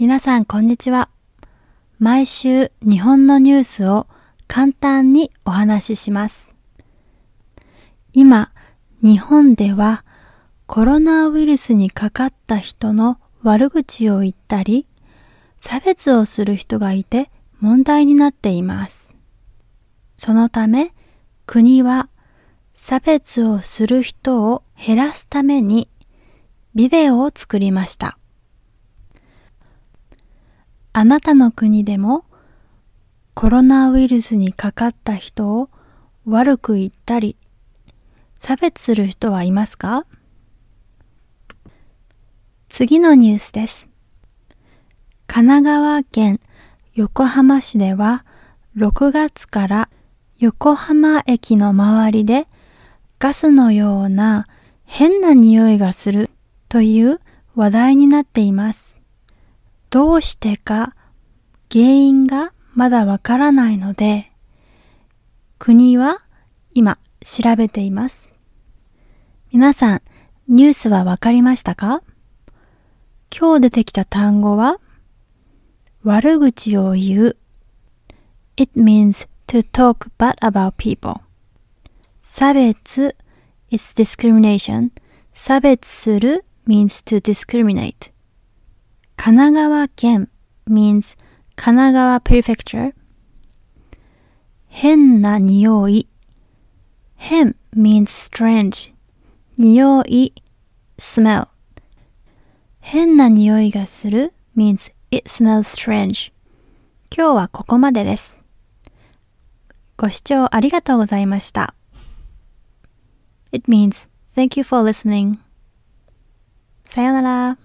皆さんこんにちは。毎週日本のニュースを簡単にお話しします。今、日本ではコロナウイルスにかかった人の悪口を言ったり、差別をする人がいて問題になっています。そのため、国は差別をする人を減らすためにビデオを作りました。あなたの国でもコロナウイルスにかかった人を悪く言ったり差別する人はいますか？次のニュースです。神奈川県横浜市では6月から横浜駅の周りでガスのような変な匂いがするという話題になっています。どうしてか原因がまだわからないので、国は今調べています。皆さん、ニュースはわかりましたか今日出てきた単語は、悪口を言う。It means to talk bad about people. 差別 is discrimination. 差別する means to discriminate. 神奈川県 means 神奈川 prefecture 変な匂い変 means strange 匂い smell 変な匂いがする means it smells strange 今日はここまでですご視聴ありがとうございました It means thank you for listening さよなら